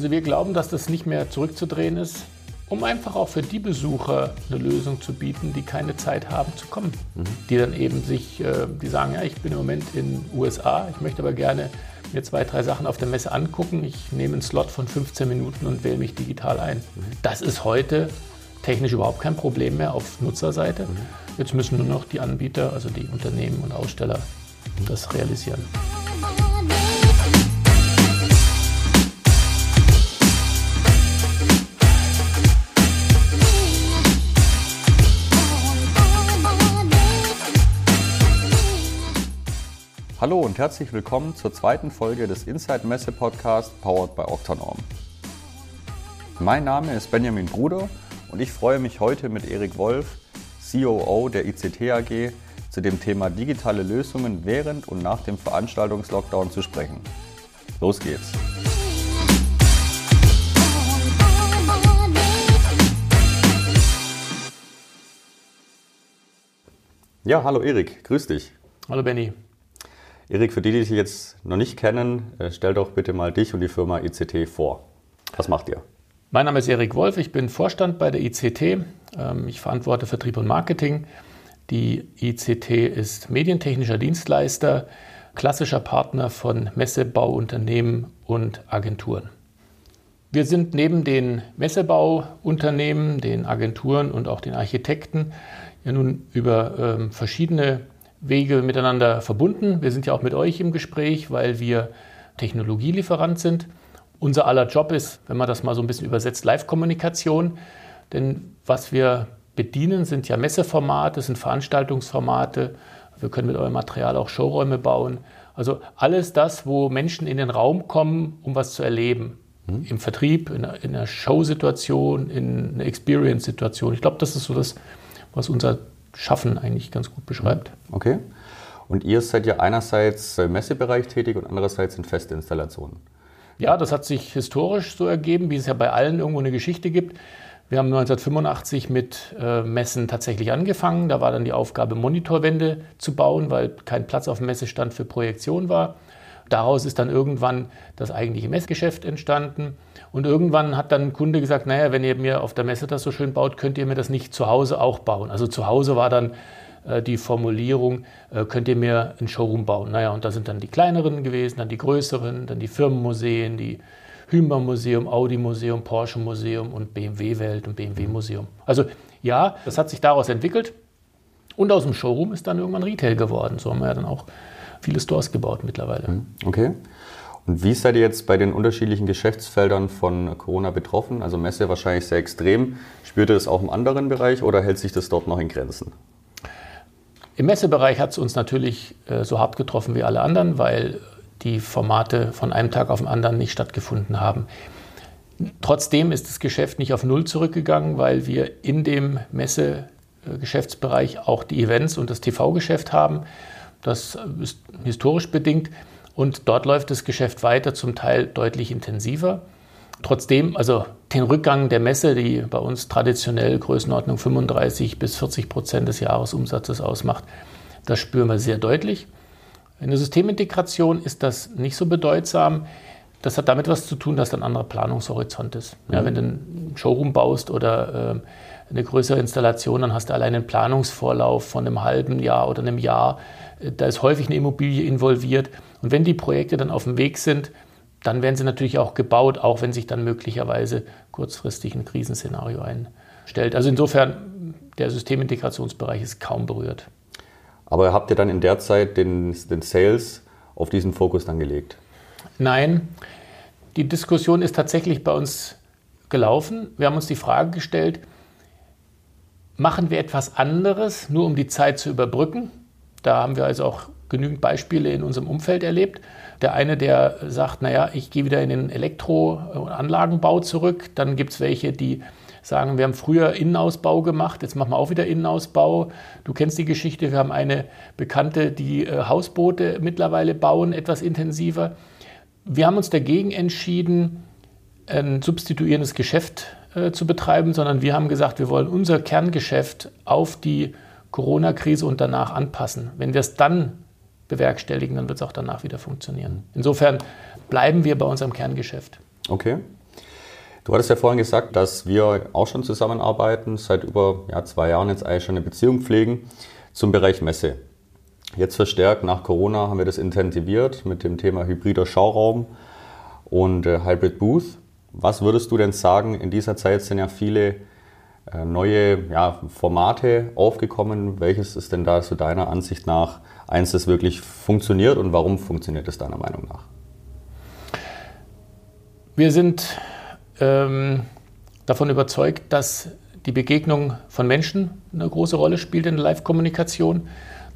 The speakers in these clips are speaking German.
Also wir glauben, dass das nicht mehr zurückzudrehen ist, um einfach auch für die Besucher eine Lösung zu bieten, die keine Zeit haben zu kommen. Mhm. Die dann eben sich, äh, die sagen, ja, ich bin im Moment in den USA, ich möchte aber gerne mir zwei, drei Sachen auf der Messe angucken. Ich nehme einen Slot von 15 Minuten und wähle mich digital ein. Mhm. Das ist heute technisch überhaupt kein Problem mehr auf Nutzerseite. Mhm. Jetzt müssen nur noch die Anbieter, also die Unternehmen und Aussteller, das realisieren. Hallo und herzlich willkommen zur zweiten Folge des Inside Messe Podcast powered by Octanorm. Mein Name ist Benjamin Bruder und ich freue mich heute mit Erik Wolf, COO der ICT AG, zu dem Thema digitale Lösungen während und nach dem Veranstaltungslockdown zu sprechen. Los geht's! Ja, hallo Erik, grüß dich. Hallo Benny. Erik, für die, die dich jetzt noch nicht kennen, äh, stell doch bitte mal dich und die Firma ICT vor. Was macht ihr? Mein Name ist Erik Wolf, ich bin Vorstand bei der ICT. Ähm, ich verantworte Vertrieb und Marketing. Die ICT ist medientechnischer Dienstleister, klassischer Partner von Messebauunternehmen und Agenturen. Wir sind neben den Messebauunternehmen, den Agenturen und auch den Architekten ja nun über ähm, verschiedene Wege miteinander verbunden. Wir sind ja auch mit euch im Gespräch, weil wir Technologielieferant sind. Unser aller Job ist, wenn man das mal so ein bisschen übersetzt, Live-Kommunikation. Denn was wir bedienen, sind ja Messeformate, sind Veranstaltungsformate. Wir können mit eurem Material auch Showräume bauen. Also alles das, wo Menschen in den Raum kommen, um was zu erleben. Mhm. Im Vertrieb, in einer, in einer Showsituation, in einer Experience-Situation. Ich glaube, das ist so das, was unser Schaffen eigentlich ganz gut beschreibt. Okay. Und ihr seid ja einerseits im Messebereich tätig und andererseits in Festinstallationen. Ja, das hat sich historisch so ergeben, wie es ja bei allen irgendwo eine Geschichte gibt. Wir haben 1985 mit äh, Messen tatsächlich angefangen. Da war dann die Aufgabe, Monitorwände zu bauen, weil kein Platz auf dem Messestand für Projektion war. Daraus ist dann irgendwann das eigentliche Messgeschäft entstanden. Und irgendwann hat dann ein Kunde gesagt, naja, wenn ihr mir auf der Messe das so schön baut, könnt ihr mir das nicht zu Hause auch bauen. Also zu Hause war dann äh, die Formulierung, äh, könnt ihr mir ein Showroom bauen. Naja, und da sind dann die kleineren gewesen, dann die größeren, dann die Firmenmuseen, die Hümber Museum, Audi Museum, Porsche Museum und BMW Welt und BMW Museum. Also ja, das hat sich daraus entwickelt. Und aus dem Showroom ist dann irgendwann Retail geworden. So haben wir ja dann auch viele Stores gebaut mittlerweile. Hm, okay. Und wie seid ihr jetzt bei den unterschiedlichen Geschäftsfeldern von Corona betroffen? Also Messe wahrscheinlich sehr extrem. Spürt ihr das auch im anderen Bereich oder hält sich das dort noch in Grenzen? Im Messebereich hat es uns natürlich äh, so hart getroffen wie alle anderen, weil die Formate von einem Tag auf den anderen nicht stattgefunden haben. Trotzdem ist das Geschäft nicht auf Null zurückgegangen, weil wir in dem Messegeschäftsbereich auch die Events und das TV-Geschäft haben. Das ist historisch bedingt. Und dort läuft das Geschäft weiter, zum Teil deutlich intensiver. Trotzdem, also den Rückgang der Messe, die bei uns traditionell Größenordnung 35 bis 40 Prozent des Jahresumsatzes ausmacht, das spüren wir sehr deutlich. In der Systemintegration ist das nicht so bedeutsam. Das hat damit was zu tun, dass ein anderer Planungshorizont ist. Ja, mhm. wenn du einen Showroom baust oder äh, eine größere Installation, dann hast du allein einen Planungsvorlauf von einem halben Jahr oder einem Jahr. Da ist häufig eine Immobilie involviert. Und wenn die Projekte dann auf dem Weg sind, dann werden sie natürlich auch gebaut, auch wenn sich dann möglicherweise kurzfristig ein Krisenszenario einstellt. Also insofern, der Systemintegrationsbereich ist kaum berührt. Aber habt ihr dann in der Zeit den, den Sales auf diesen Fokus dann gelegt? Nein, die Diskussion ist tatsächlich bei uns gelaufen. Wir haben uns die Frage gestellt, machen wir etwas anderes, nur um die Zeit zu überbrücken? Da haben wir also auch genügend Beispiele in unserem Umfeld erlebt. Der eine, der sagt, naja, ich gehe wieder in den Elektro- und Anlagenbau zurück. Dann gibt es welche, die sagen, wir haben früher Innenausbau gemacht, jetzt machen wir auch wieder Innenausbau. Du kennst die Geschichte, wir haben eine Bekannte, die äh, Hausboote mittlerweile bauen, etwas intensiver. Wir haben uns dagegen entschieden, ein substituierendes Geschäft äh, zu betreiben, sondern wir haben gesagt, wir wollen unser Kerngeschäft auf die Corona-Krise und danach anpassen. Wenn wir es dann bewerkstelligen, dann wird es auch danach wieder funktionieren. Insofern bleiben wir bei unserem Kerngeschäft. Okay. Du hattest ja vorhin gesagt, dass wir auch schon zusammenarbeiten, seit über ja, zwei Jahren jetzt eigentlich schon eine Beziehung pflegen zum Bereich Messe. Jetzt verstärkt nach Corona haben wir das intensiviert mit dem Thema hybrider Schauraum und äh, Hybrid Booth. Was würdest du denn sagen, in dieser Zeit sind ja viele neue ja, Formate aufgekommen. Welches ist denn da zu deiner Ansicht nach eins, das wirklich funktioniert und warum funktioniert es deiner Meinung nach? Wir sind ähm, davon überzeugt, dass die Begegnung von Menschen eine große Rolle spielt in der Live-Kommunikation.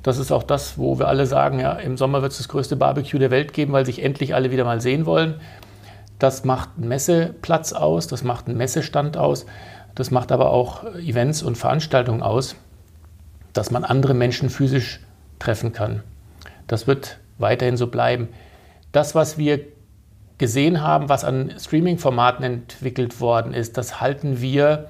Das ist auch das, wo wir alle sagen, ja, im Sommer wird es das größte Barbecue der Welt geben, weil sich endlich alle wieder mal sehen wollen. Das macht einen Messeplatz aus, das macht einen Messestand aus, das macht aber auch Events und Veranstaltungen aus, dass man andere Menschen physisch treffen kann. Das wird weiterhin so bleiben. Das, was wir gesehen haben, was an Streaming-Formaten entwickelt worden ist, das halten wir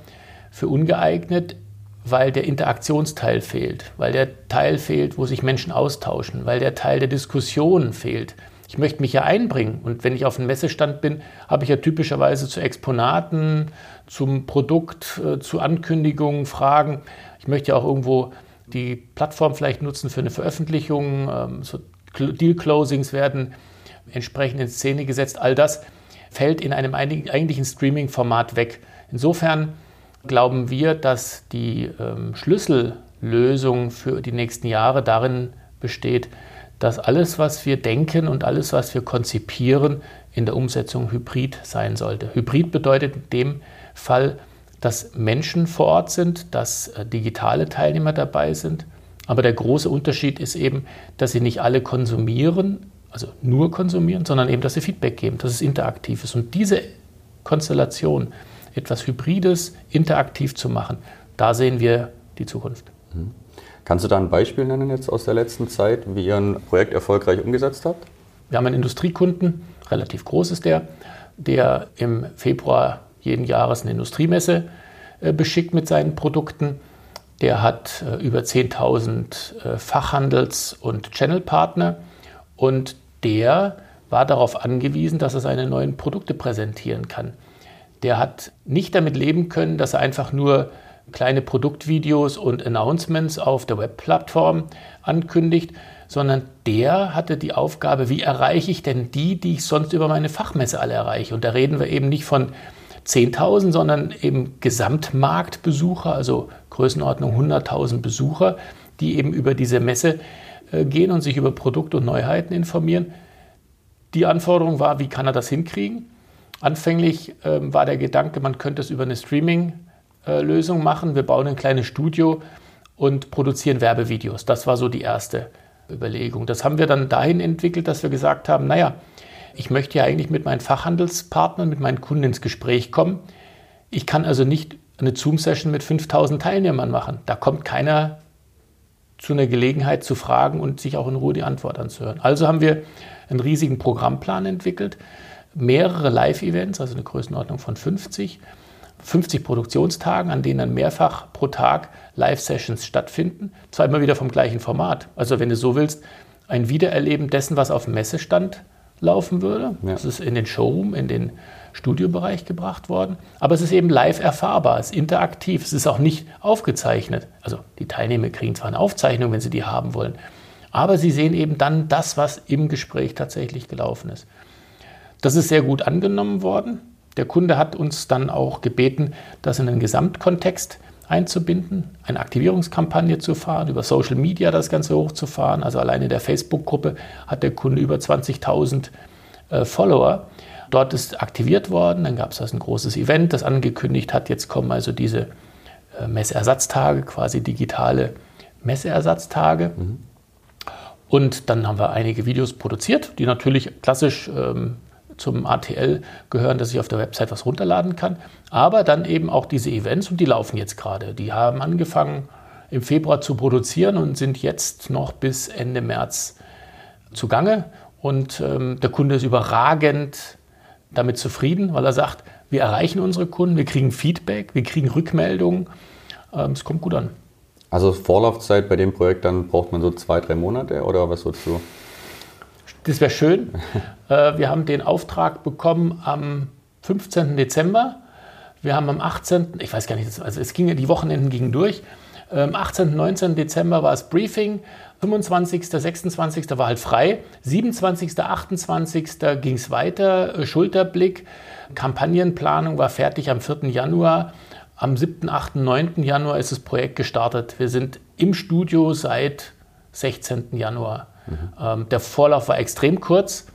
für ungeeignet, weil der Interaktionsteil fehlt, weil der Teil fehlt, wo sich Menschen austauschen, weil der Teil der Diskussion fehlt. Ich möchte mich ja einbringen und wenn ich auf einem Messestand bin, habe ich ja typischerweise zu Exponaten, zum Produkt, äh, zu Ankündigungen, Fragen. Ich möchte ja auch irgendwo die Plattform vielleicht nutzen für eine Veröffentlichung, ähm, so Deal-Closings werden entsprechend in Szene gesetzt. All das fällt in einem eigentlichen Streaming-Format weg. Insofern glauben wir, dass die ähm, Schlüssellösung für die nächsten Jahre darin besteht, dass alles, was wir denken und alles, was wir konzipieren, in der Umsetzung hybrid sein sollte. Hybrid bedeutet in dem Fall, dass Menschen vor Ort sind, dass äh, digitale Teilnehmer dabei sind. Aber der große Unterschied ist eben, dass sie nicht alle konsumieren, also nur konsumieren, sondern eben, dass sie Feedback geben, dass es interaktiv ist. Und diese Konstellation, etwas Hybrides, interaktiv zu machen, da sehen wir die Zukunft. Mhm. Kannst du da ein Beispiel nennen jetzt aus der letzten Zeit, wie ihr ein Projekt erfolgreich umgesetzt habt? Wir haben einen Industriekunden, relativ groß ist der, der im Februar jeden Jahres eine Industriemesse äh, beschickt mit seinen Produkten. Der hat äh, über 10.000 äh, Fachhandels- und Channelpartner und der war darauf angewiesen, dass er seine neuen Produkte präsentieren kann. Der hat nicht damit leben können, dass er einfach nur kleine Produktvideos und Announcements auf der Webplattform ankündigt, sondern der hatte die Aufgabe, wie erreiche ich denn die, die ich sonst über meine Fachmesse alle erreiche. Und da reden wir eben nicht von 10.000, sondern eben Gesamtmarktbesucher, also Größenordnung 100.000 Besucher, die eben über diese Messe äh, gehen und sich über Produkte und Neuheiten informieren. Die Anforderung war, wie kann er das hinkriegen? Anfänglich äh, war der Gedanke, man könnte es über eine Streaming-Lösung äh, machen. Wir bauen ein kleines Studio und produzieren Werbevideos. Das war so die erste Überlegung. Das haben wir dann dahin entwickelt, dass wir gesagt haben, naja, ich möchte ja eigentlich mit meinen Fachhandelspartnern, mit meinen Kunden ins Gespräch kommen. Ich kann also nicht eine Zoom-Session mit 5000 Teilnehmern machen. Da kommt keiner zu einer Gelegenheit zu fragen und sich auch in Ruhe die Antwort anzuhören. Also haben wir einen riesigen Programmplan entwickelt, mehrere Live-Events, also eine Größenordnung von 50, 50 Produktionstagen, an denen dann mehrfach pro Tag Live-Sessions stattfinden, zwar immer wieder vom gleichen Format. Also wenn du so willst, ein Wiedererleben dessen, was auf dem Messestand laufen würde. Ja. Das ist in den Showroom, in den Studiobereich gebracht worden. Aber es ist eben live erfahrbar, es ist interaktiv, es ist auch nicht aufgezeichnet. Also die Teilnehmer kriegen zwar eine Aufzeichnung, wenn sie die haben wollen, aber sie sehen eben dann das, was im Gespräch tatsächlich gelaufen ist. Das ist sehr gut angenommen worden. Der Kunde hat uns dann auch gebeten, das in den Gesamtkontext einzubinden, eine Aktivierungskampagne zu fahren, über Social Media das Ganze hochzufahren. Also allein in der Facebook-Gruppe hat der Kunde über 20.000 äh, Follower. Dort ist aktiviert worden, dann gab es also ein großes Event, das angekündigt hat, jetzt kommen also diese äh, Messeersatztage, quasi digitale Messeersatztage. Mhm. Und dann haben wir einige Videos produziert, die natürlich klassisch ähm, zum ATL gehören, dass ich auf der Website was runterladen kann. Aber dann eben auch diese Events und die laufen jetzt gerade. Die haben angefangen im Februar zu produzieren und sind jetzt noch bis Ende März zugange. Und ähm, der Kunde ist überragend damit zufrieden, weil er sagt, wir erreichen unsere Kunden, wir kriegen Feedback, wir kriegen Rückmeldungen. Ähm, es kommt gut an. Also Vorlaufzeit bei dem Projekt, dann braucht man so zwei, drei Monate oder was würdest du? Das wäre schön. Äh, wir haben den Auftrag bekommen am 15. Dezember. Wir haben am 18., ich weiß gar nicht, also es ging, die Wochenenden gingen durch. Am 18., 19. Dezember war es Briefing. 25., 26. war halt frei. 27., 28. ging es weiter. Äh, Schulterblick. Kampagnenplanung war fertig am 4. Januar. Am 7., 8., 9. Januar ist das Projekt gestartet. Wir sind im Studio seit 16. Januar. Mhm. Ähm, der Vorlauf war extrem kurz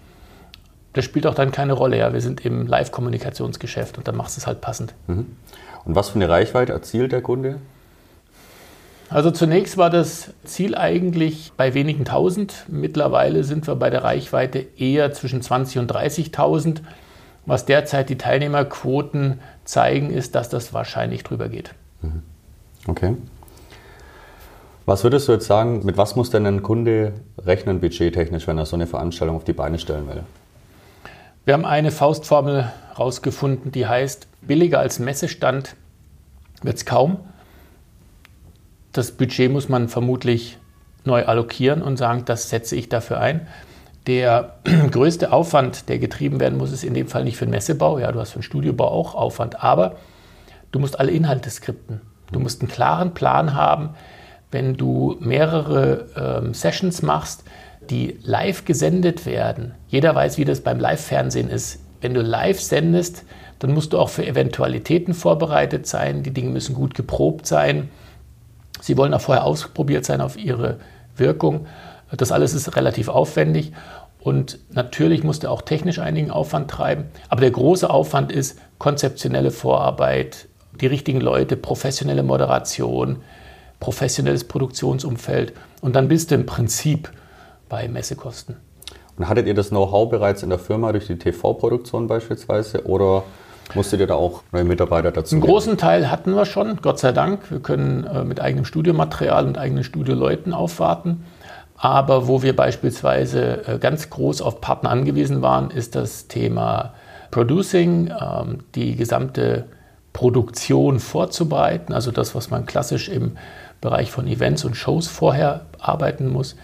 das spielt auch dann keine Rolle. Ja. Wir sind im Live-Kommunikationsgeschäft und dann machst du es halt passend. Mhm. Und was für eine Reichweite erzielt der Kunde? Also zunächst war das Ziel eigentlich bei wenigen tausend. Mittlerweile sind wir bei der Reichweite eher zwischen 20 und 30.000. Was derzeit die Teilnehmerquoten zeigen, ist, dass das wahrscheinlich drüber geht. Mhm. Okay. Was würdest du jetzt sagen, mit was muss denn ein Kunde rechnen, budgettechnisch, wenn er so eine Veranstaltung auf die Beine stellen will? Wir haben eine Faustformel rausgefunden, die heißt, billiger als Messestand wird es kaum. Das Budget muss man vermutlich neu allokieren und sagen, das setze ich dafür ein. Der größte Aufwand, der getrieben werden muss, ist in dem Fall nicht für den Messebau. Ja, du hast für den Studiobau auch Aufwand, aber du musst alle Inhalte skripten. Du musst einen klaren Plan haben, wenn du mehrere ähm, Sessions machst, die live gesendet werden. Jeder weiß, wie das beim Live-Fernsehen ist. Wenn du live sendest, dann musst du auch für Eventualitäten vorbereitet sein. Die Dinge müssen gut geprobt sein. Sie wollen auch vorher ausprobiert sein auf ihre Wirkung. Das alles ist relativ aufwendig. Und natürlich musst du auch technisch einigen Aufwand treiben. Aber der große Aufwand ist konzeptionelle Vorarbeit, die richtigen Leute, professionelle Moderation, professionelles Produktionsumfeld. Und dann bist du im Prinzip bei Messekosten. Und hattet ihr das Know-how bereits in der Firma durch die TV-Produktion beispielsweise oder musstet ihr da auch neue Mitarbeiter dazu? Einen großen Teil hatten wir schon, Gott sei Dank. Wir können äh, mit eigenem Studiomaterial und eigenen Studioleuten aufwarten. Aber wo wir beispielsweise äh, ganz groß auf Partner angewiesen waren, ist das Thema Producing, ähm, die gesamte Produktion vorzubereiten, also das, was man klassisch im Bereich von Events und Shows vorher arbeiten muss.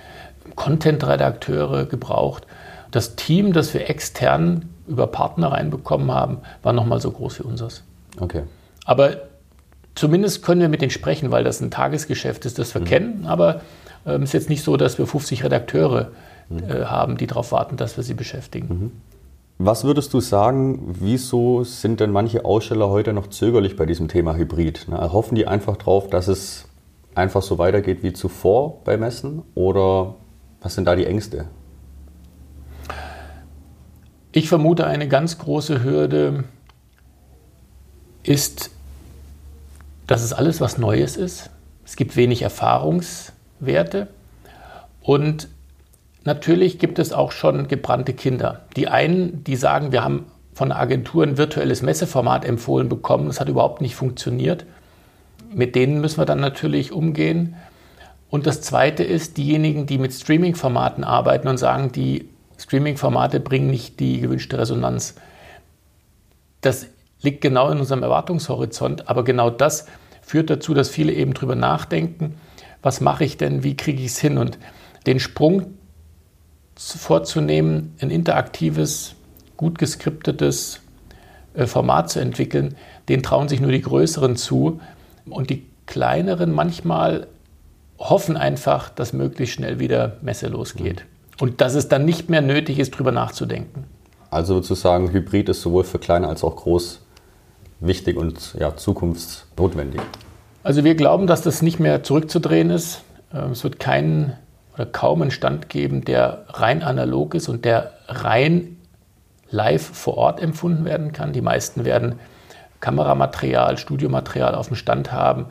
Content-Redakteure gebraucht. Das Team, das wir extern über Partner reinbekommen haben, war nochmal so groß wie unseres. Okay. Aber zumindest können wir mit denen sprechen, weil das ein Tagesgeschäft ist, das wir mhm. kennen. Aber es ähm, ist jetzt nicht so, dass wir 50 Redakteure mhm. äh, haben, die darauf warten, dass wir sie beschäftigen. Mhm. Was würdest du sagen, wieso sind denn manche Aussteller heute noch zögerlich bei diesem Thema Hybrid? Na, hoffen die einfach darauf, dass es einfach so weitergeht wie zuvor bei Messen? Oder was sind da die Ängste? Ich vermute, eine ganz große Hürde ist, dass es alles was Neues ist. Es gibt wenig Erfahrungswerte und natürlich gibt es auch schon gebrannte Kinder. Die einen, die sagen, wir haben von der Agentur ein virtuelles Messeformat empfohlen bekommen, das hat überhaupt nicht funktioniert. Mit denen müssen wir dann natürlich umgehen. Und das Zweite ist, diejenigen, die mit Streaming-Formaten arbeiten und sagen, die Streaming-Formate bringen nicht die gewünschte Resonanz. Das liegt genau in unserem Erwartungshorizont, aber genau das führt dazu, dass viele eben drüber nachdenken, was mache ich denn, wie kriege ich es hin und den Sprung vorzunehmen, ein interaktives, gut geskriptetes äh, Format zu entwickeln, den trauen sich nur die Größeren zu und die kleineren manchmal hoffen einfach, dass möglichst schnell wieder Messe losgeht. Und dass es dann nicht mehr nötig ist, darüber nachzudenken. Also sozusagen, Hybrid ist sowohl für kleine als auch groß wichtig und ja, zukunftsnotwendig. Also wir glauben, dass das nicht mehr zurückzudrehen ist. Ähm, es wird keinen oder kaum einen Stand geben, der rein analog ist und der rein live vor Ort empfunden werden kann. Die meisten werden Kameramaterial, Studiomaterial auf dem Stand haben,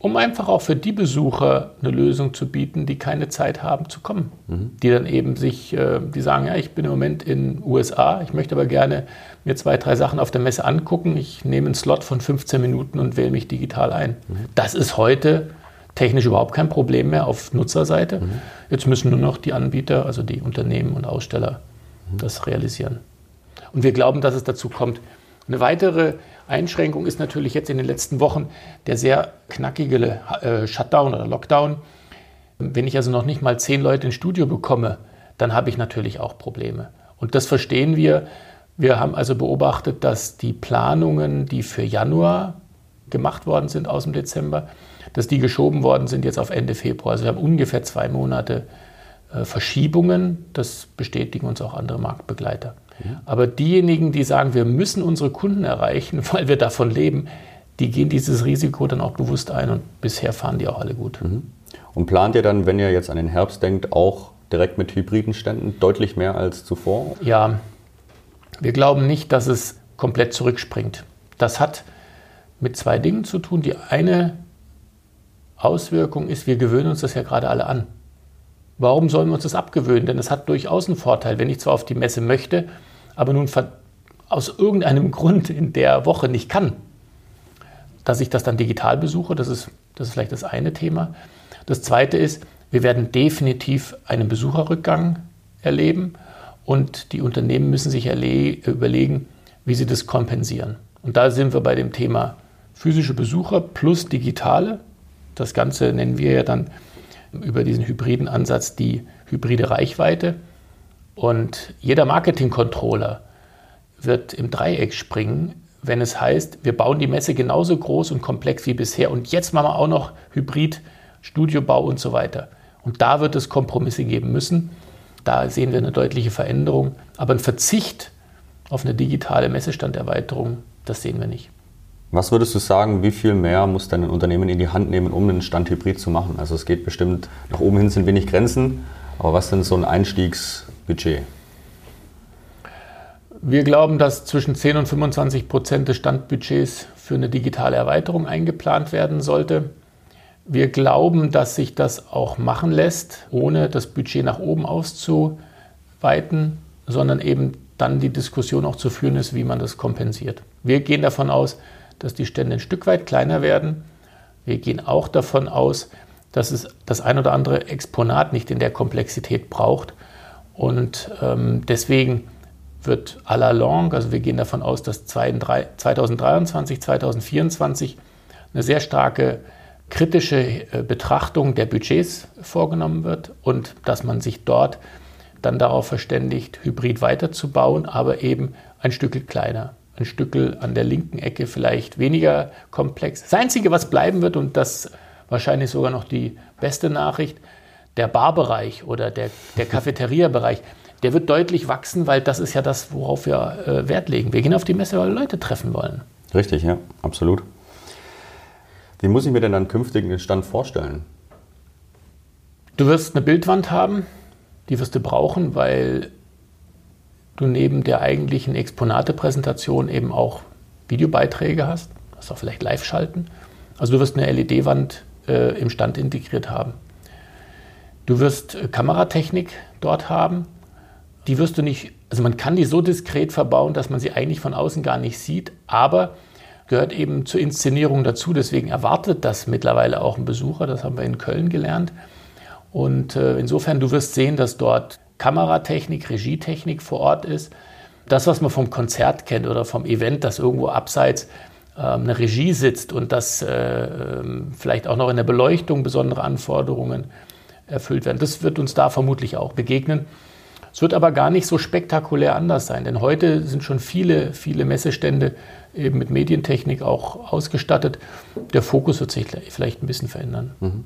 um einfach auch für die Besucher eine Lösung zu bieten, die keine Zeit haben zu kommen. Mhm. Die dann eben sich, äh, die sagen, ja, ich bin im Moment in USA, ich möchte aber gerne mir zwei, drei Sachen auf der Messe angucken. Ich nehme einen Slot von 15 Minuten und wähle mich digital ein. Mhm. Das ist heute technisch überhaupt kein Problem mehr auf Nutzerseite. Mhm. Jetzt müssen nur noch die Anbieter, also die Unternehmen und Aussteller, mhm. das realisieren. Und wir glauben, dass es dazu kommt. Eine weitere Einschränkung ist natürlich jetzt in den letzten Wochen der sehr knackige äh, Shutdown oder Lockdown. Wenn ich also noch nicht mal zehn Leute ins Studio bekomme, dann habe ich natürlich auch Probleme. Und das verstehen wir. Wir haben also beobachtet, dass die Planungen, die für Januar gemacht worden sind aus dem Dezember, dass die geschoben worden sind jetzt auf Ende Februar. Also wir haben ungefähr zwei Monate äh, Verschiebungen. Das bestätigen uns auch andere Marktbegleiter. Aber diejenigen, die sagen, wir müssen unsere Kunden erreichen, weil wir davon leben, die gehen dieses Risiko dann auch bewusst ein und bisher fahren die auch alle gut. Mhm. Und plant ihr dann, wenn ihr jetzt an den Herbst denkt, auch direkt mit hybriden Ständen deutlich mehr als zuvor? Ja, wir glauben nicht, dass es komplett zurückspringt. Das hat mit zwei Dingen zu tun. Die eine Auswirkung ist, wir gewöhnen uns das ja gerade alle an. Warum sollen wir uns das abgewöhnen? Denn es hat durchaus einen Vorteil, wenn ich zwar auf die Messe möchte, aber nun aus irgendeinem Grund in der Woche nicht kann, dass ich das dann digital besuche. Das ist, das ist vielleicht das eine Thema. Das zweite ist, wir werden definitiv einen Besucherrückgang erleben und die Unternehmen müssen sich überlegen, wie sie das kompensieren. Und da sind wir bei dem Thema physische Besucher plus digitale. Das Ganze nennen wir ja dann über diesen hybriden Ansatz die hybride Reichweite. Und jeder Marketing-Controller wird im Dreieck springen, wenn es heißt, wir bauen die Messe genauso groß und komplex wie bisher und jetzt machen wir auch noch Hybrid, Studiobau und so weiter. Und da wird es Kompromisse geben müssen. Da sehen wir eine deutliche Veränderung. Aber ein Verzicht auf eine digitale Messestanderweiterung, das sehen wir nicht. Was würdest du sagen, wie viel mehr muss dein Unternehmen in die Hand nehmen, um einen Stand Hybrid zu machen? Also es geht bestimmt, nach oben hin sind wenig Grenzen, aber was denn so ein Einstiegsbudget? Wir glauben, dass zwischen 10 und 25 Prozent des Standbudgets für eine digitale Erweiterung eingeplant werden sollte. Wir glauben, dass sich das auch machen lässt, ohne das Budget nach oben auszuweiten, sondern eben dann die Diskussion auch zu führen ist, wie man das kompensiert. Wir gehen davon aus, dass die Stände ein Stück weit kleiner werden. Wir gehen auch davon aus, dass es das ein oder andere Exponat nicht in der Komplexität braucht. Und ähm, deswegen wird à la longue, also wir gehen davon aus, dass 2023, 2024 eine sehr starke kritische äh, Betrachtung der Budgets vorgenommen wird und dass man sich dort dann darauf verständigt, Hybrid weiterzubauen, aber eben ein Stückel kleiner, ein Stückel an der linken Ecke vielleicht weniger komplex. Das Einzige, was bleiben wird, und das wahrscheinlich sogar noch die beste Nachricht, der Barbereich oder der, der Cafeteria-Bereich, der wird deutlich wachsen, weil das ist ja das, worauf wir äh, Wert legen. Wir gehen auf die Messe, weil wir Leute treffen wollen. Richtig, ja, absolut. Wie muss ich mir denn dann künftig den Stand vorstellen? Du wirst eine Bildwand haben, die wirst du brauchen, weil du neben der eigentlichen Exponatepräsentation eben auch Videobeiträge hast. Du hast auch vielleicht live schalten. Also du wirst eine LED-Wand äh, im Stand integriert haben. Du wirst äh, Kameratechnik dort haben. Die wirst du nicht, also man kann die so diskret verbauen, dass man sie eigentlich von außen gar nicht sieht, aber gehört eben zur Inszenierung dazu. Deswegen erwartet das mittlerweile auch ein Besucher. Das haben wir in Köln gelernt. Und äh, insofern, du wirst sehen, dass dort Kameratechnik, Regietechnik vor Ort ist. Das, was man vom Konzert kennt oder vom Event, das irgendwo abseits äh, eine Regie sitzt und das äh, ähm, vielleicht auch noch in der Beleuchtung besondere Anforderungen erfüllt werden, das wird uns da vermutlich auch begegnen. Es wird aber gar nicht so spektakulär anders sein, denn heute sind schon viele, viele Messestände eben mit Medientechnik auch ausgestattet. Der Fokus wird sich vielleicht ein bisschen verändern. Mhm.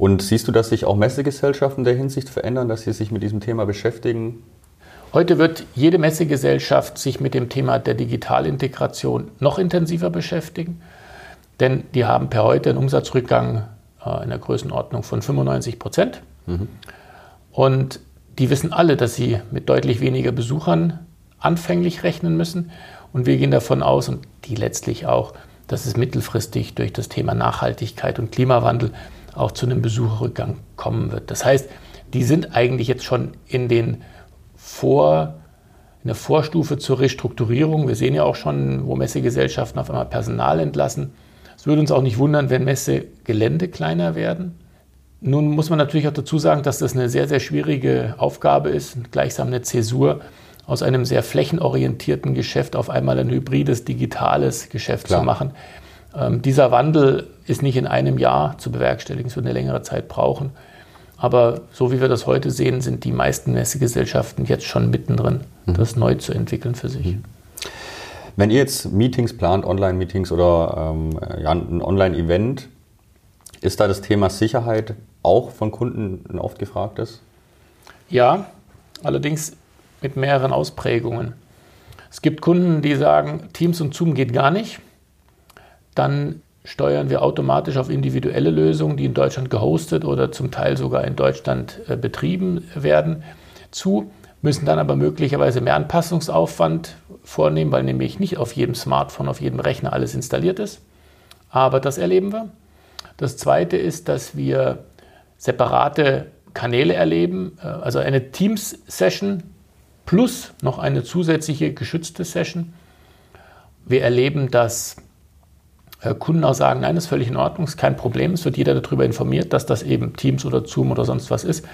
Und siehst du, dass sich auch Messegesellschaften in der Hinsicht verändern, dass sie sich mit diesem Thema beschäftigen? Heute wird jede Messegesellschaft sich mit dem Thema der Digitalintegration noch intensiver beschäftigen, denn die haben per heute einen Umsatzrückgang äh, in der Größenordnung von 95 Prozent. Mhm. Und die wissen alle, dass sie mit deutlich weniger Besuchern anfänglich rechnen müssen. Und wir gehen davon aus, und die letztlich auch, dass es mittelfristig durch das Thema Nachhaltigkeit und Klimawandel auch zu einem Besucherrückgang kommen wird. Das heißt, die sind eigentlich jetzt schon in, den Vor, in der Vorstufe zur Restrukturierung. Wir sehen ja auch schon, wo Messegesellschaften auf einmal Personal entlassen. Es würde uns auch nicht wundern, wenn Messegelände kleiner werden. Nun muss man natürlich auch dazu sagen, dass das eine sehr, sehr schwierige Aufgabe ist, gleichsam eine Zäsur aus einem sehr flächenorientierten Geschäft auf einmal ein hybrides, digitales Geschäft Klar. zu machen. Ähm, dieser Wandel ist nicht in einem Jahr zu bewerkstelligen, es wird eine längere Zeit brauchen. Aber so wie wir das heute sehen, sind die meisten Messegesellschaften jetzt schon mittendrin, mhm. das neu zu entwickeln für sich. Mhm. Wenn ihr jetzt Meetings plant, Online-Meetings oder ähm, ja, ein Online-Event, ist da das Thema Sicherheit auch von Kunden ein oft gefragtes? Ja, allerdings mit mehreren Ausprägungen. Es gibt Kunden, die sagen, Teams und Zoom geht gar nicht. Dann steuern wir automatisch auf individuelle Lösungen, die in Deutschland gehostet oder zum Teil sogar in Deutschland äh, betrieben werden, zu, müssen dann aber möglicherweise mehr Anpassungsaufwand vornehmen, weil nämlich nicht auf jedem Smartphone, auf jedem Rechner alles installiert ist. Aber das erleben wir. Das Zweite ist, dass wir separate Kanäle erleben, äh, also eine Teams-Session plus noch eine zusätzliche geschützte Session. Wir erleben, dass Kunden auch sagen, nein, das ist völlig in Ordnung, ist kein Problem, es wird jeder darüber informiert, dass das eben Teams oder Zoom oder sonst was ist.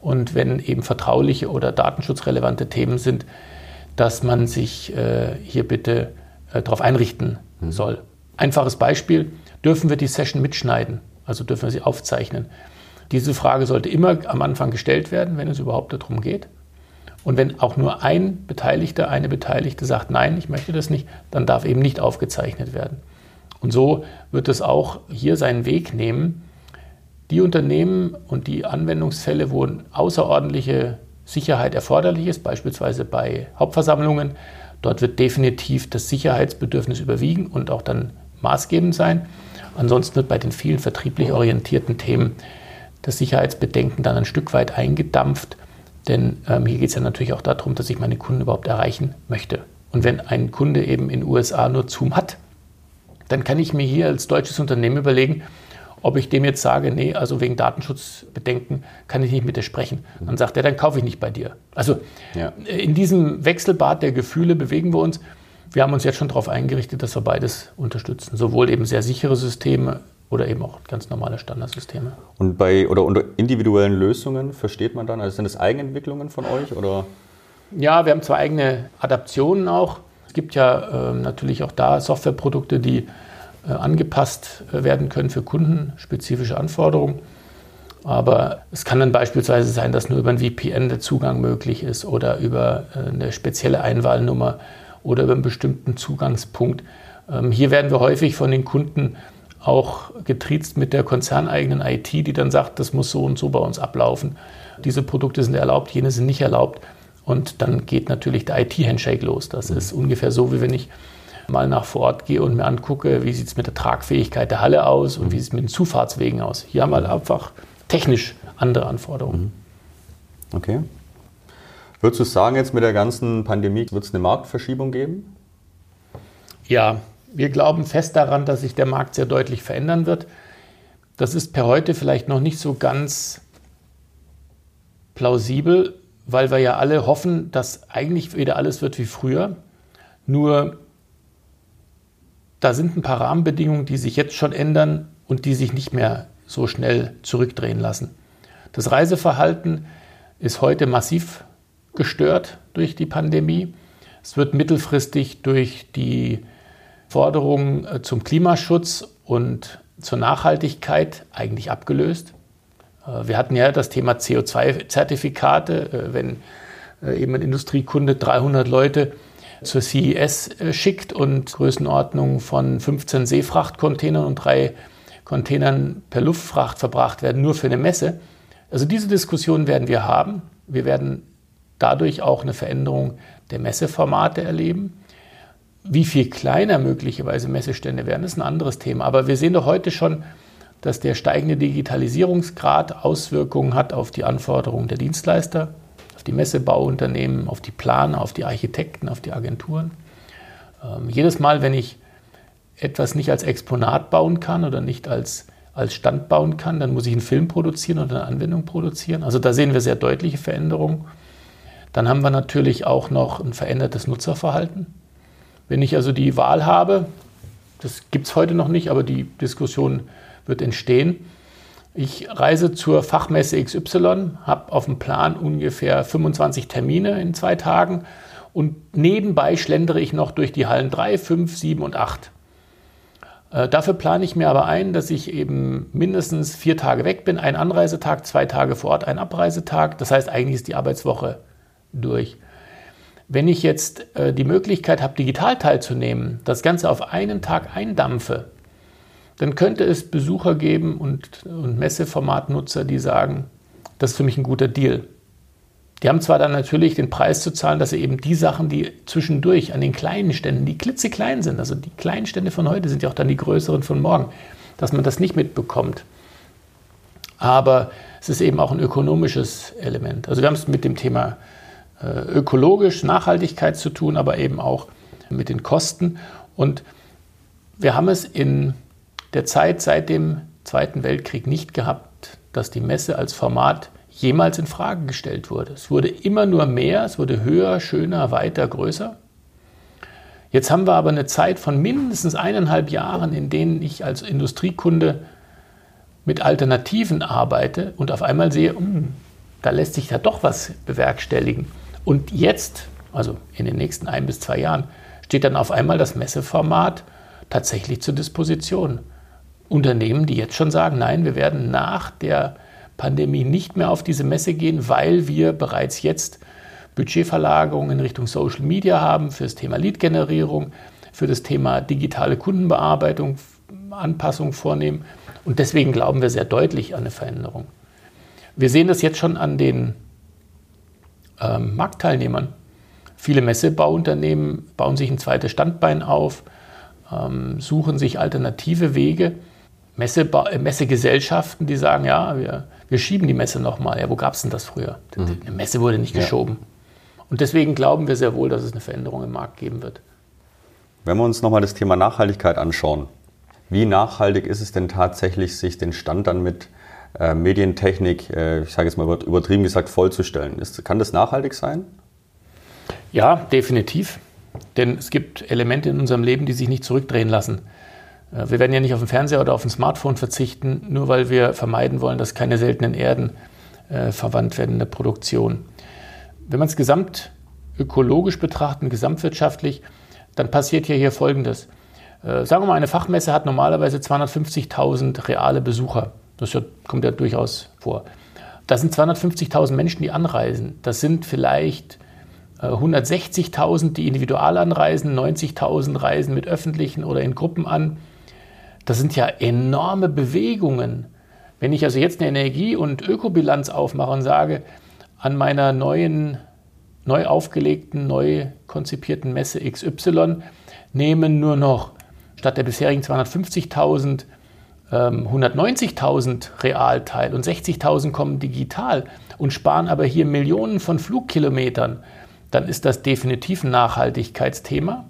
Und wenn eben vertrauliche oder datenschutzrelevante Themen sind, dass man sich äh, hier bitte äh, darauf einrichten mhm. soll. Einfaches Beispiel, dürfen wir die Session mitschneiden, also dürfen wir sie aufzeichnen. Diese Frage sollte immer am Anfang gestellt werden, wenn es überhaupt darum geht. Und wenn auch nur ein Beteiligter, eine Beteiligte sagt, nein, ich möchte das nicht, dann darf eben nicht aufgezeichnet werden. Und so wird es auch hier seinen Weg nehmen. Die Unternehmen und die Anwendungsfälle, wo außerordentliche Sicherheit erforderlich ist, beispielsweise bei Hauptversammlungen, dort wird definitiv das Sicherheitsbedürfnis überwiegen und auch dann maßgebend sein. Ansonsten wird bei den vielen vertrieblich orientierten Themen das Sicherheitsbedenken dann ein Stück weit eingedampft denn ähm, hier geht es ja natürlich auch darum, dass ich meine Kunden überhaupt erreichen möchte. Und wenn ein Kunde eben in den USA nur Zoom hat, dann kann ich mir hier als deutsches Unternehmen überlegen, ob ich dem jetzt sage, nee, also wegen Datenschutzbedenken kann ich nicht mit dir sprechen. Dann sagt er, dann kaufe ich nicht bei dir. Also ja. in diesem Wechselbad der Gefühle bewegen wir uns. Wir haben uns jetzt schon darauf eingerichtet, dass wir beides unterstützen. Sowohl eben sehr sichere Systeme oder eben auch ganz normale Standardsysteme. Und bei oder unter individuellen Lösungen versteht man dann, also sind das Eigenentwicklungen von euch oder? Ja, wir haben zwei eigene Adaptionen auch. Es gibt ja äh, natürlich auch da Softwareprodukte, die äh, angepasst äh, werden können für kundenspezifische Anforderungen. Aber es kann dann beispielsweise sein, dass nur über ein VPN der Zugang möglich ist oder über äh, eine spezielle Einwahlnummer oder über einen bestimmten Zugangspunkt. Ähm, hier werden wir häufig von den Kunden auch getriezt mit der konzerneigenen IT, die dann sagt, das muss so und so bei uns ablaufen. Diese Produkte sind erlaubt, jene sind nicht erlaubt. Und dann geht natürlich der IT-Handshake los. Das ist ungefähr so, wie wenn ich mal nach vor Ort gehe und mir angucke, wie sieht es mit der Tragfähigkeit der Halle aus und wie sieht es mit den Zufahrtswegen aus. Hier haben wir einfach technisch andere Anforderungen. Mhm. Okay. Würdest du sagen, jetzt mit der ganzen Pandemie wird es eine Marktverschiebung geben? Ja, wir glauben fest daran, dass sich der Markt sehr deutlich verändern wird. Das ist per heute vielleicht noch nicht so ganz plausibel, weil wir ja alle hoffen, dass eigentlich wieder alles wird wie früher. Nur da sind ein paar Rahmenbedingungen, die sich jetzt schon ändern und die sich nicht mehr so schnell zurückdrehen lassen. Das Reiseverhalten ist heute massiv gestört durch die Pandemie. Es wird mittelfristig durch die Forderungen äh, zum Klimaschutz und zur Nachhaltigkeit eigentlich abgelöst. Äh, wir hatten ja das Thema CO2-Zertifikate, äh, wenn eben ein Industriekunde 300 Leute zur CES schickt und Größenordnung von 15 Seefrachtcontainern und drei Containern per Luftfracht verbracht werden, nur für eine Messe. Also diese Diskussion werden wir haben. Wir werden dadurch auch eine Veränderung der Messeformate erleben. Wie viel kleiner möglicherweise Messestände werden, ist ein anderes Thema. Aber wir sehen doch heute schon, dass der steigende Digitalisierungsgrad Auswirkungen hat auf die Anforderungen der Dienstleister, auf die Messebauunternehmen, auf die Planer, auf die Architekten, auf die Agenturen. Ähm, jedes Mal, wenn ich etwas nicht als Exponat bauen kann oder nicht als, als Stand bauen kann, dann muss ich einen Film produzieren oder eine Anwendung produzieren. Also da sehen wir sehr deutliche Veränderungen. Dann haben wir natürlich auch noch ein verändertes Nutzerverhalten. Wenn ich also die Wahl habe, das gibt es heute noch nicht, aber die Diskussion wird entstehen. Ich reise zur Fachmesse XY, habe auf dem Plan ungefähr 25 Termine in zwei Tagen und nebenbei schlendere ich noch durch die Hallen 3, 5, 7 und 8. Äh, dafür plane ich mir aber ein, dass ich eben mindestens vier Tage weg bin, ein Anreisetag, zwei Tage vor Ort, ein Abreisetag. Das heißt, eigentlich ist die Arbeitswoche durch. Wenn ich jetzt äh, die Möglichkeit habe, digital teilzunehmen, das Ganze auf einen Tag eindampfe, dann könnte es Besucher geben und, und Messeformatnutzer, die sagen, das ist für mich ein guter Deal. Die haben zwar dann natürlich den Preis zu zahlen, dass sie eben die Sachen, die zwischendurch an den kleinen Ständen, die klitzeklein sind, also die kleinen Stände von heute sind ja auch dann die größeren von morgen, dass man das nicht mitbekommt. Aber es ist eben auch ein ökonomisches Element. Also wir haben es mit dem Thema äh, ökologisch, Nachhaltigkeit zu tun, aber eben auch mit den Kosten. Und wir haben es in der Zeit seit dem Zweiten Weltkrieg nicht gehabt, dass die Messe als Format jemals in Frage gestellt wurde. Es wurde immer nur mehr, es wurde höher, schöner, weiter, größer. Jetzt haben wir aber eine Zeit von mindestens eineinhalb Jahren, in denen ich als Industriekunde mit Alternativen arbeite und auf einmal sehe, mh, hm, da lässt sich ja doch was bewerkstelligen. Und jetzt, also in den nächsten ein bis zwei Jahren, steht dann auf einmal das Messeformat tatsächlich zur Disposition. Unternehmen, die jetzt schon sagen, nein, wir werden nach der Pandemie nicht mehr auf diese Messe gehen, weil wir bereits jetzt Budgetverlagerungen in Richtung Social Media haben für das Thema Lead-Generierung, für das Thema digitale Kundenbearbeitung, Anpassungen vornehmen. Und deswegen glauben wir sehr deutlich an eine Veränderung. Wir sehen das jetzt schon an den ähm, Marktteilnehmern. Viele Messebauunternehmen bauen sich ein zweites Standbein auf, ähm, suchen sich alternative Wege. Messeba Messegesellschaften, die sagen, ja, wir, wir schieben die Messe nochmal. Ja, wo gab es denn das früher? Mhm. Eine Messe wurde nicht geschoben. Ja. Und deswegen glauben wir sehr wohl, dass es eine Veränderung im Markt geben wird. Wenn wir uns nochmal das Thema Nachhaltigkeit anschauen, wie nachhaltig ist es denn tatsächlich, sich den Stand dann mit äh, Medientechnik, äh, ich sage jetzt mal übertrieben gesagt, vollzustellen? Ist, kann das nachhaltig sein? Ja, definitiv. Denn es gibt Elemente in unserem Leben, die sich nicht zurückdrehen lassen. Äh, wir werden ja nicht auf den Fernseher oder auf ein Smartphone verzichten, nur weil wir vermeiden wollen, dass keine seltenen Erden äh, verwandt werden in der Produktion. Wenn man es gesamt ökologisch betrachtet, gesamtwirtschaftlich, dann passiert hier, hier Folgendes. Äh, sagen wir mal, eine Fachmesse hat normalerweise 250.000 reale Besucher. Das kommt ja durchaus vor. Das sind 250.000 Menschen, die anreisen. Das sind vielleicht 160.000, die individual anreisen, 90.000 reisen mit öffentlichen oder in Gruppen an. Das sind ja enorme Bewegungen. Wenn ich also jetzt eine Energie- und Ökobilanz aufmache und sage, an meiner neuen, neu aufgelegten, neu konzipierten Messe XY nehmen nur noch statt der bisherigen 250.000 190.000 ähm, real teil und 60.000 kommen digital und sparen aber hier Millionen von Flugkilometern, dann ist das definitiv ein Nachhaltigkeitsthema.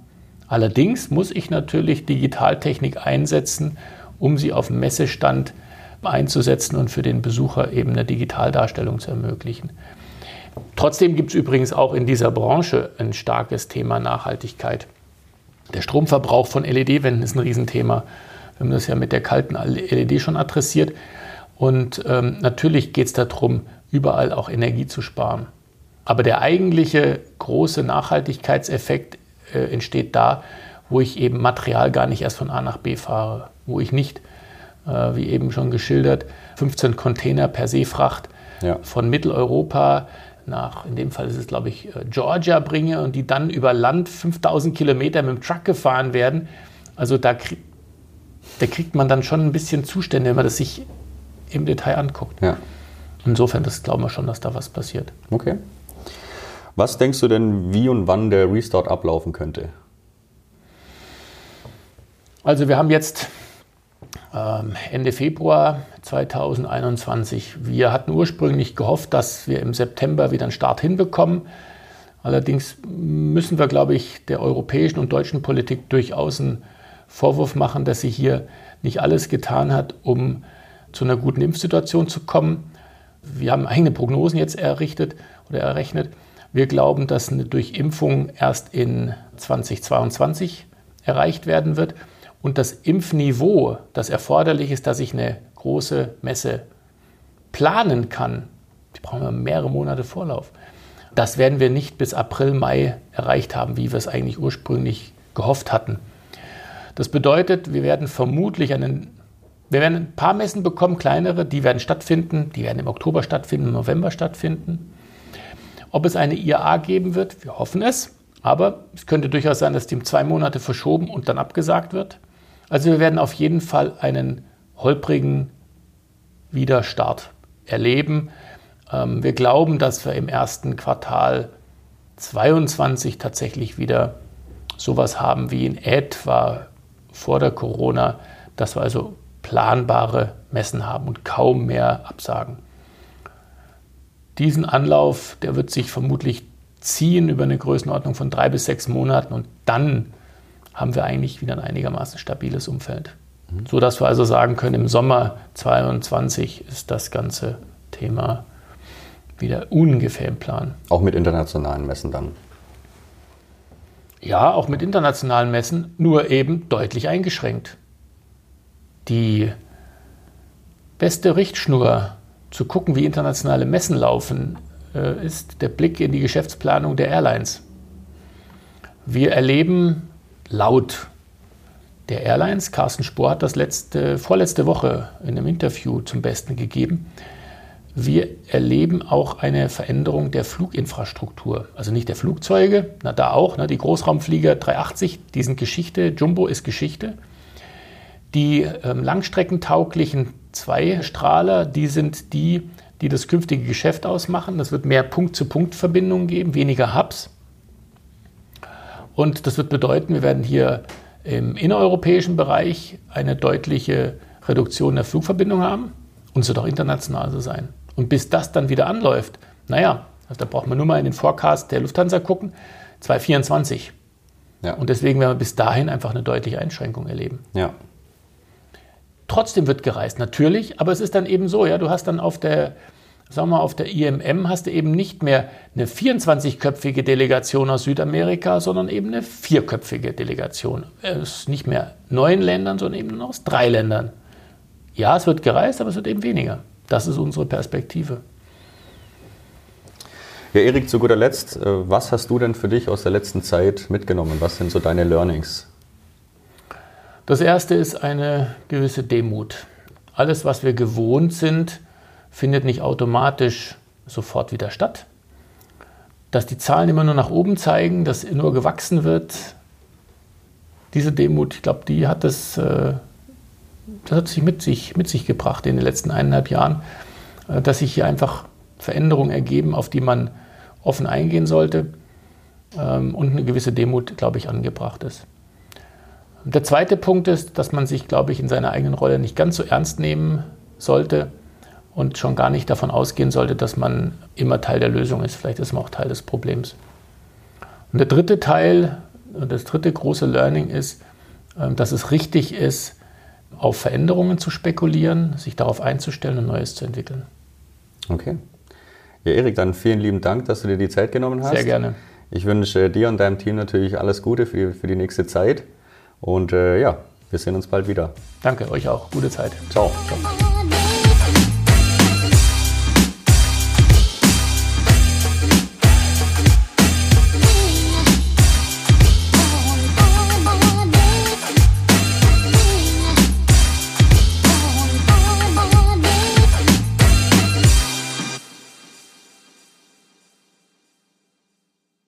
Allerdings muss ich natürlich Digitaltechnik einsetzen, um sie auf dem Messestand einzusetzen und für den Besucher eben eine Digitaldarstellung zu ermöglichen. Trotzdem gibt es übrigens auch in dieser Branche ein starkes Thema Nachhaltigkeit. Der Stromverbrauch von LED-Wänden ist ein Riesenthema. Wir haben das ja mit der kalten LED schon adressiert. Und ähm, natürlich geht es darum, überall auch Energie zu sparen. Aber der eigentliche große Nachhaltigkeitseffekt äh, entsteht da, wo ich eben Material gar nicht erst von A nach B fahre, wo ich nicht, äh, wie eben schon geschildert, 15 Container per Seefracht ja. von Mitteleuropa nach, in dem Fall ist es glaube ich, äh, Georgia bringe und die dann über Land 5000 Kilometer mit dem Truck gefahren werden. Also da, krieg, da kriegt man dann schon ein bisschen Zustände, wenn man das sich im Detail anguckt. Ja. Insofern, das glauben wir schon, dass da was passiert. Okay. Was denkst du denn, wie und wann der Restart ablaufen könnte? Also wir haben jetzt ähm, Ende Februar 2021. Wir hatten ursprünglich gehofft, dass wir im September wieder einen Start hinbekommen. Allerdings müssen wir, glaube ich, der europäischen und deutschen Politik durchaus einen Vorwurf machen, dass sie hier nicht alles getan hat, um zu einer guten Impfsituation zu kommen. Wir haben eigene Prognosen jetzt errichtet oder errechnet. Wir glauben, dass eine Durchimpfung erst in 2022 erreicht werden wird und das Impfniveau, das erforderlich ist, dass ich eine große Messe planen kann, die brauchen wir mehrere Monate Vorlauf. Das werden wir nicht bis April, Mai erreicht haben, wie wir es eigentlich ursprünglich gehofft hatten. Das bedeutet, wir werden vermutlich einen, wir werden ein paar Messen bekommen, kleinere, die werden stattfinden, die werden im Oktober stattfinden, im November stattfinden. Ob es eine IAA geben wird, wir hoffen es, aber es könnte durchaus sein, dass die zwei Monate verschoben und dann abgesagt wird. Also wir werden auf jeden Fall einen holprigen Wiederstart erleben. Ähm, wir glauben, dass wir im ersten Quartal 22 tatsächlich wieder sowas haben wie in etwa vor der Corona, dass wir also planbare Messen haben und kaum mehr Absagen. Diesen Anlauf, der wird sich vermutlich ziehen über eine Größenordnung von drei bis sechs Monaten und dann haben wir eigentlich wieder ein einigermaßen stabiles Umfeld. Mhm. So dass wir also sagen können, im Sommer 2022 ist das ganze Thema wieder ungefähr im Plan. Auch mit internationalen Messen dann? Ja, auch mit internationalen Messen, nur eben deutlich eingeschränkt. Die beste Richtschnur zu gucken, wie internationale Messen laufen, äh, ist der Blick in die Geschäftsplanung der Airlines. Wir erleben laut der Airlines, Carsten Spohr hat das letzte, vorletzte Woche in einem Interview zum Besten gegeben, wir erleben auch eine Veränderung der Fluginfrastruktur. Also nicht der Flugzeuge, na da auch, ne, die Großraumflieger 380, die sind Geschichte, Jumbo ist Geschichte. Die ähm, langstreckentauglichen Zweistrahler, die sind die, die das künftige Geschäft ausmachen. Das wird mehr Punkt-zu-Punkt-Verbindungen geben, weniger Hubs. Und das wird bedeuten, wir werden hier im innereuropäischen Bereich eine deutliche Reduktion der Flugverbindung haben und es wird auch international so sein. Und bis das dann wieder anläuft, naja, also da braucht man nur mal in den Forecast der Lufthansa gucken, 2024. Ja. Und deswegen werden wir bis dahin einfach eine deutliche Einschränkung erleben. Ja. Trotzdem wird gereist, natürlich, aber es ist dann eben so, ja, du hast dann auf der, sagen wir auf der IMM hast du eben nicht mehr eine 24-köpfige Delegation aus Südamerika, sondern eben eine vierköpfige Delegation. Es ist nicht mehr neun Ländern, sondern eben nur aus drei Ländern. Ja, es wird gereist, aber es wird eben weniger. Das ist unsere Perspektive. Ja, Erik, zu guter Letzt, äh, was hast du denn für dich aus der letzten Zeit mitgenommen? Was sind so deine Learnings? Das erste ist eine gewisse Demut. Alles, was wir gewohnt sind, findet nicht automatisch sofort wieder statt. Dass die Zahlen immer nur nach oben zeigen, dass nur gewachsen wird, diese Demut, ich glaube, die hat es äh, das hat sich mit sich, mit sich gebracht in den letzten eineinhalb Jahren, äh, dass sich hier einfach Veränderungen ergeben, auf die man offen eingehen sollte ähm, und eine gewisse Demut, glaube ich, angebracht ist. Der zweite Punkt ist, dass man sich, glaube ich, in seiner eigenen Rolle nicht ganz so ernst nehmen sollte und schon gar nicht davon ausgehen sollte, dass man immer Teil der Lösung ist. Vielleicht ist man auch Teil des Problems. Und der dritte Teil, das dritte große Learning ist, ähm, dass es richtig ist, auf Veränderungen zu spekulieren, sich darauf einzustellen und Neues zu entwickeln. Okay. Ja, Erik, dann vielen lieben Dank, dass du dir die Zeit genommen hast. Sehr gerne. Ich wünsche dir und deinem Team natürlich alles Gute für, für die nächste Zeit. Und äh, ja, wir sehen uns bald wieder. Danke, euch auch. Gute Zeit. Ciao. Ciao.